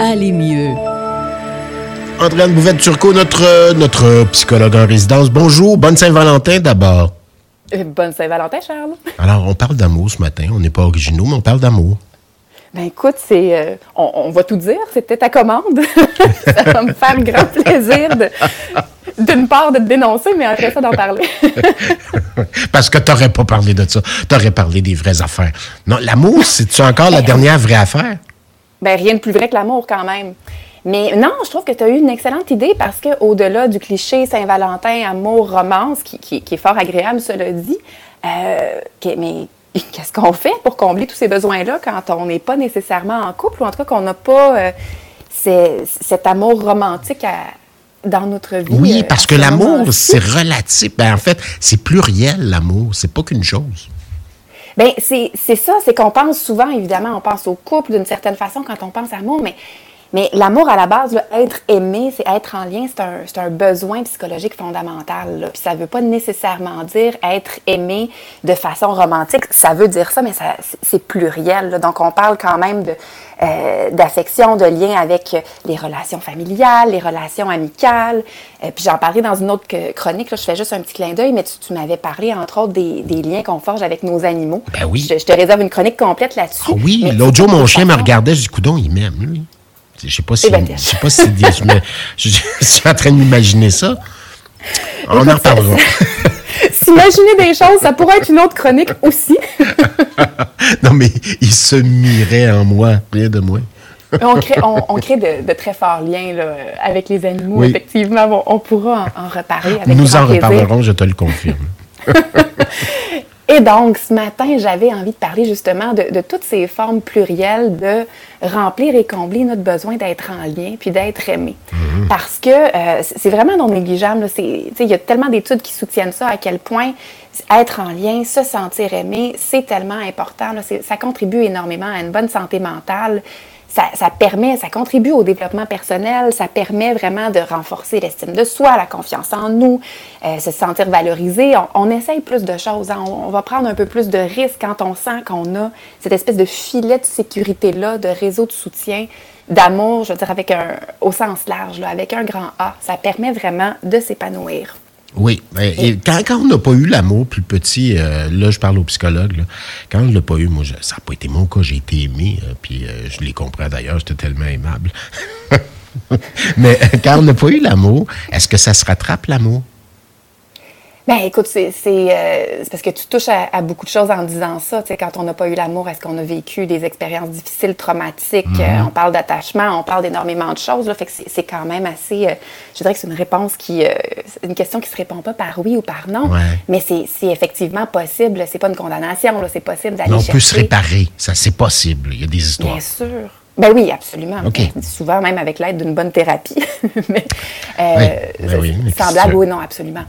aller mieux. Andréane Bouvette-Turcot, notre, notre psychologue en résidence. Bonjour, bonne Saint-Valentin d'abord. Euh, bonne Saint-Valentin, Charles. Alors, on parle d'amour ce matin. On n'est pas originaux, mais on parle d'amour. Ben écoute, c'est, euh, on, va tout dire, c'était ta commande. ça va me faire grand plaisir d'une part de te dénoncer, mais après ça d'en parler. Parce que tu n'aurais pas parlé de ça. Tu aurais parlé des vraies affaires. Non, l'amour, c'est-tu encore la dernière vraie affaire? Ben rien de plus vrai que l'amour quand même. Mais non, je trouve que tu as eu une excellente idée parce qu'au-delà du cliché Saint-Valentin, amour, romance, qui, est fort agréable, cela dit, euh, mais qu'est-ce qu'on fait pour combler tous ces besoins-là quand on n'est pas nécessairement en couple ou en tout cas qu'on n'a pas euh, cet amour romantique dans notre vie? Oui, euh, parce que l'amour, c'est relatif. Ben, en fait, c'est pluriel, l'amour. C'est pas qu'une chose. Bien, c'est ça, c'est qu'on pense souvent, évidemment, on pense au couple d'une certaine façon quand on pense à l'amour, mais mais l'amour, à la base, être aimé, c'est être en lien, c'est un, un, besoin psychologique fondamental. Puis ça ne veut pas nécessairement dire être aimé de façon romantique. Ça veut dire ça, mais ça, c'est pluriel. Donc on parle quand même de, euh, d'affection, de lien avec les relations familiales, les relations amicales. Euh, puis j'en parlerai dans une autre chronique. Là, je fais juste un petit clin d'œil, mais tu, m'avais parlé, entre autres, des, des liens qu'on forge avec nos animaux. Ben oui. Je, te réserve une chronique complète là-dessus. Ah oui, l'autre jour, mon chien me regardait, je dis, coudon, il m'aime, lui. Je sais pas si, je sais pas si je, je, suis en train d'imaginer ça. On en reparlera. S'imaginer des choses, ça pourrait être une autre chronique aussi. non, mais il se mirait en moi, rien de moi. on crée, on, crée de, très forts liens là, avec les animaux. Effectivement, on, pourra en, reparler avec Nous en reparlerons, je te le confirme. Et donc, ce matin, j'avais envie de parler justement de, toutes ces formes plurielles de remplir et combler notre besoin d'être en lien puis d'être aimé. Mhm. Parce que euh, c'est vraiment non négligeable. Il y a tellement d'études qui soutiennent ça, à quel point être en lien, se sentir aimé, c'est tellement important. Ça contribue énormément à une bonne santé mentale ça, permet, ça contribue au développement personnel, ça permet vraiment de renforcer l'estime de soi, la confiance en nous, euh, se sentir valorisé. On, essaye plus de choses, hein. on, va prendre un peu plus de risques quand on sent qu'on a cette espèce de filet de sécurité-là, de réseau de soutien, d'amour, je veux dire, avec un, au sens large, avec un grand A. Ça permet vraiment de s'épanouir. Oui. Et quand, on n'a pas eu l'amour plus petit, euh, là, je parle au psychologue, quand on ne l'a pas eu, moi, ça n'a pas été mon cas, j'ai été aimé, euh, puis euh, je les comprends d'ailleurs, j'étais tellement aimable. Mais quand on n'a pas eu l'amour, est-ce que ça se rattrape, l'amour? Ben, écoute, euh, c'est parce que tu touches à, beaucoup de choses en disant ça. Tu sais, quand on n'a pas eu l'amour, est-ce qu'on a vécu des expériences difficiles, traumatiques? Mhm. Euh, on parle d'attachement, on parle d'énormément de choses. Là, fait que c'est quand même assez. Euh, je dirais que c'est une réponse qui. une question qui se répond pas par oui ou par non. Mais c'est effectivement possible. C'est pas une condamnation. C'est possible d'aller chercher. On peut se réparer. Ça, c'est possible. Il y a des histoires. Bien sûr. Ben oui, absolument. Souvent, même avec l'aide d'une bonne thérapie. mais, ben oui, semblable, oui, non, absolument.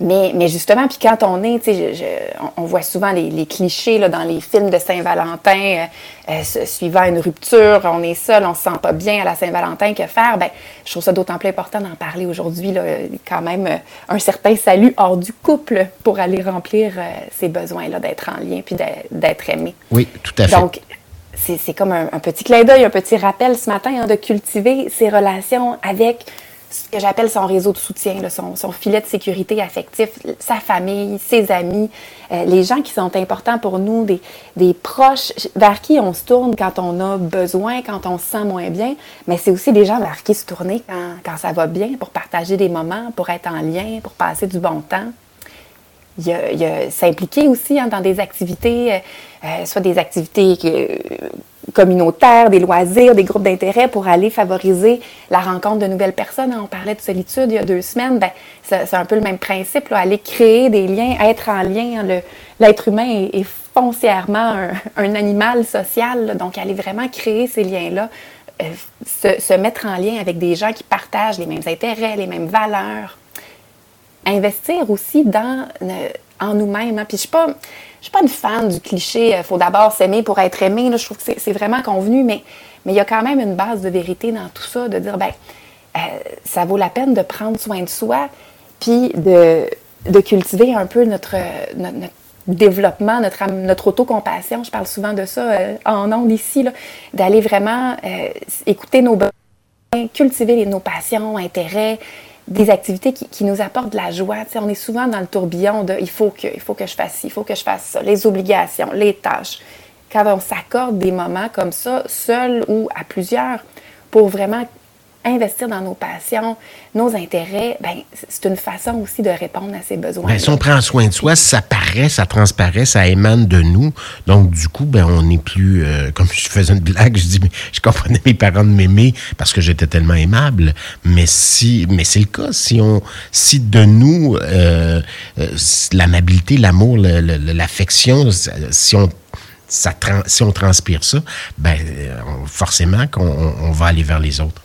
Mais, mais justement, puis quand on est, tu sais, on voit souvent les, clichés là, dans les films de Saint-Valentin, euh, euh, suivant une rupture, on est seul, on se sent pas bien à la Saint-Valentin, que faire? Ben, je trouve ça d'autant plus important d'en parler aujourd'hui, là, quand même euh, un certain salut hors du couple pour aller remplir ces besoins-là d'être en lien puis d'être aimé. Oui, tout à fait. Donc, c'est comme un, petit clin d'œil, un petit rappel ce matin hein, de cultiver ces relations avec ce que j'appelle son réseau de soutien, son, filet de sécurité affectif, sa famille, ses amis, euh, les gens qui sont importants pour nous, des, proches vers qui on se tourne quand on a besoin, quand on se sent moins bien, mais c'est aussi des gens vers qui se tourner quand, ça va bien, pour partager des moments, pour être en lien, pour passer du bon temps. Il y a, s'impliquer aussi hein, dans des activités, euh, euh, soit des activités communautaires, des loisirs, des groupes d'intérêt pour aller favoriser la rencontre de nouvelles personnes. On parlait de solitude il y a deux semaines. Ben, c'est un peu le même principe, aller créer des liens, être en lien. L'être humain est, foncièrement un, animal social, donc aller vraiment créer ces liens-là, euh, se, mettre en lien avec des gens qui partagent les mêmes intérêts, les mêmes valeurs. Investir aussi dans, euh, en nous-mêmes. Hein. Je suis pas je suis pas une fan du cliché il euh, faut d'abord s'aimer pour être aimé. je trouve que c'est vraiment convenu, mais il y a quand même une base de vérité dans tout ça, de dire ben euh, ça vaut la peine de prendre soin de soi, puis de, cultiver un peu notre, notre, développement, notre, notre autocompassion. Je parle souvent de ça euh, en ondes ici, d'aller vraiment euh, écouter nos besoins, cultiver nos passions, intérêts, des activités qui, nous apportent de la joie. on est souvent dans le tourbillon de il faut que, il faut que je fasse ci, il faut que je fasse ça, les obligations, les tâches. Quand on s'accorde des moments comme ça, seul ou à plusieurs, pour vraiment investir dans nos passions, nos intérêts, ben, c'est une façon aussi de répondre à ces besoins. Ben, si on prend soin de soi, ça paraît, ça transparaît, ça émane de nous. Donc, du coup, ben, on n'est plus, euh, comme je faisais une blague, je dis, je comprenais mes parents de m'aimer parce que j'étais tellement aimable. Mais si, mais c'est le cas. Si on, si de nous, euh, euh, l'amabilité, l'amour, l'affection, si on si on transpire ça, ben, forcément qu'on on va aller vers les autres.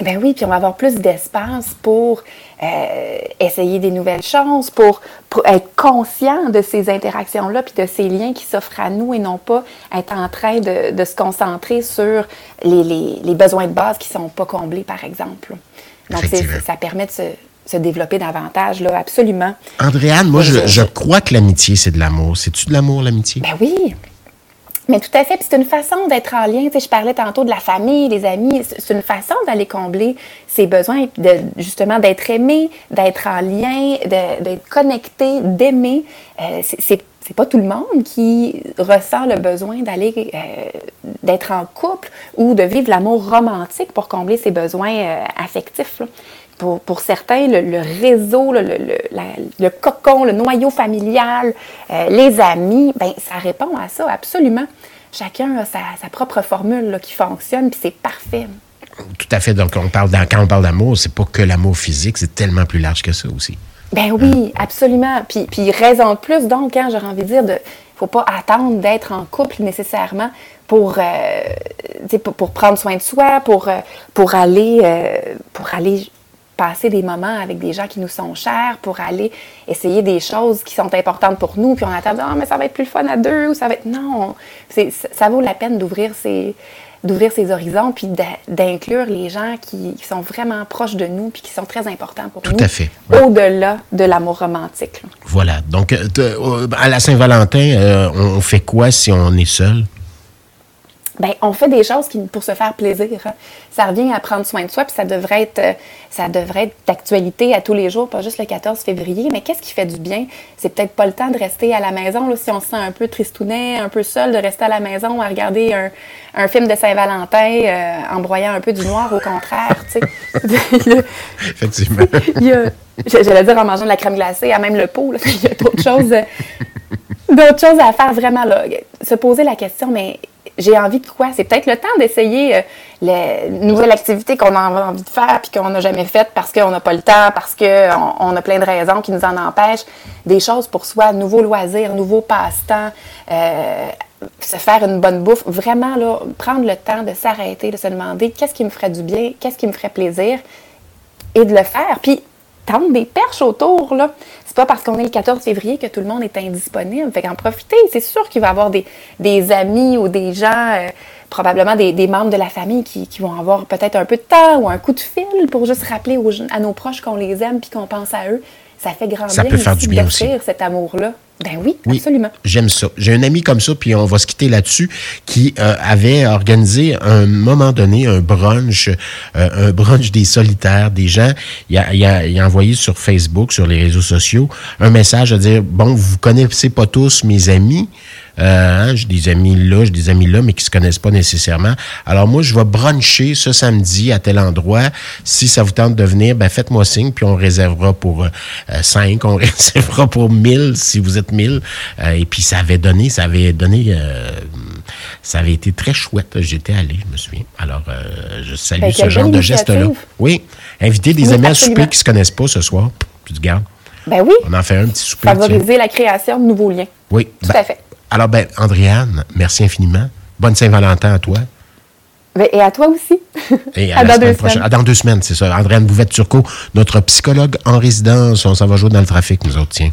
Ben oui, puis on va avoir plus d'espace pour euh, essayer des nouvelles choses, pour, être conscient de ces interactions-là, puis de ces liens qui s'offrent à nous et non pas être en train de, se concentrer sur les, besoins de base qui ne sont pas comblés, par exemple. Donc, ça permet de se, développer davantage, là, absolument. Andréane, moi, je, je crois que l'amitié, c'est de l'amour. C'est-tu de l'amour, l'amitié? Ben oui. Mais tout à fait, c'est une façon d'être en lien. Tu sais, je parlais tantôt de la famille, des amis. C'est une façon d'aller combler ses besoins, de, justement d'être aimé, d'être en lien, d'être connecté, d'aimer. Euh, c'est pas tout le monde qui ressent le besoin d'aller euh, d'être en couple ou de vivre l'amour romantique pour combler ses besoins euh, affectifs. Pour, pour, certains, le, réseau, le, le, le, cocon, le noyau familial, euh, les amis, ben ça répond à ça absolument. Chacun a sa, sa propre formule qui fonctionne, puis c'est parfait. Tout à fait. Donc, on parle quand on parle d'amour, c'est pas que l'amour physique, c'est tellement plus large que ça aussi. Ben oui, absolument. Puis, puis raison de plus, donc, hein, j'aurais envie de dire, de faut pas attendre d'être en couple nécessairement pour, euh, pour, pour, prendre soin de soi, pour, euh, pour aller, pour aller passer des moments avec des gens qui nous sont chers, pour aller essayer des choses qui sont importantes pour nous, puis on attend, ah, mais ça va être plus fun à deux, ou ça va être. Non, ça vaut la peine d'ouvrir ses, d'ouvrir ses horizons, puis d'inclure les gens qui, sont vraiment proches de nous, puis qui sont très importants pour nous. Tout à fait. Au-delà de l'amour romantique. Voilà. Donc, euh, euh, à la Saint-Valentin, euh, on fait quoi si on est seul? Ben, on fait des choses qui, pour se faire plaisir. Hein. Ça revient à prendre soin de soi, puis ça devrait être, euh, ça devrait être d'actualité à tous les jours, pas juste le 14 février. Mais qu'est-ce qui fait du bien? C'est peut-être pas le temps de rester à la maison, là, si on se sent un peu tristounet, un peu seul, de rester à la maison à regarder un, un film de Saint-Valentin euh, en broyant un peu du noir, au contraire, tu sais. Effectivement. J'allais dire en mangeant de la crème glacée, à même le pot, il y a d'autres choses, d'autres choses à faire vraiment, là. Se poser la question, mais j'ai envie de quoi? C'est peut-être le temps d'essayer euh, les nouvelles activités qu'on a envie de faire puis qu'on n'a jamais faites parce qu'on n'a pas le temps, parce qu'on on a plein de raisons qui nous en empêchent. Des choses pour soi, nouveaux loisirs, nouveaux passe-temps, euh, se faire une bonne bouffe. Vraiment, là, prendre le temps de s'arrêter, de se demander qu'est-ce qui me ferait du bien, qu'est-ce qui me ferait plaisir et de le faire. Puis, tendre des perches autour, là. C'est pas parce qu'on est le 14 février que tout le monde est indisponible. Fait qu'en profiter, c'est sûr qu'il va y avoir des, des, amis ou des gens, euh, probablement des, des, membres de la famille qui, qui vont avoir peut-être un peu de temps ou un coup de fil pour juste rappeler aux, à nos proches qu'on les aime puis qu'on pense à eux. Ça fait grand ça bien peut faire du bien aussi. cet amour-là. Ben oui, absolument. J'aime ça. J'ai un ami comme ça, puis on va se quitter là-dessus, qui euh, avait organisé à un moment donné un brunch, euh, un brunch des solitaires, des gens. Il a, il, a, il a, envoyé sur Facebook, sur les réseaux sociaux, un message à dire bon, vous connaissez pas tous mes amis. Euh, hein, j'ai des amis là, j'ai des amis là, mais qui se connaissent pas nécessairement. Alors moi, je vais bruncher ce samedi à tel endroit. Si ça vous tente de venir, ben faites-moi signe, puis on réservera pour euh, 5, on réservera pour 1000 si vous êtes 1000. Euh, et puis ça avait donné, ça avait donné, euh, ça avait été très chouette. J'étais allé, je me souviens. Alors, euh, je salue ben, ce genre de geste-là. Oui, inviter des amis à souper qui se connaissent pas ce soir, puis tu gardes. Ben oui. On en fait un petit souper. Favoriser la création de nouveaux liens. Oui. Tout ben, à fait. Alors, ben, Andréane, merci infiniment. Bonne Saint-Valentin à toi. Ben, et à toi aussi. Et à, dans, deux semaines. À dans deux semaines, c'est ça. Andréane Bouvette-Turcot, notre psychologue en résidence. On s'en va jouer dans le trafic, nous autres, tiens.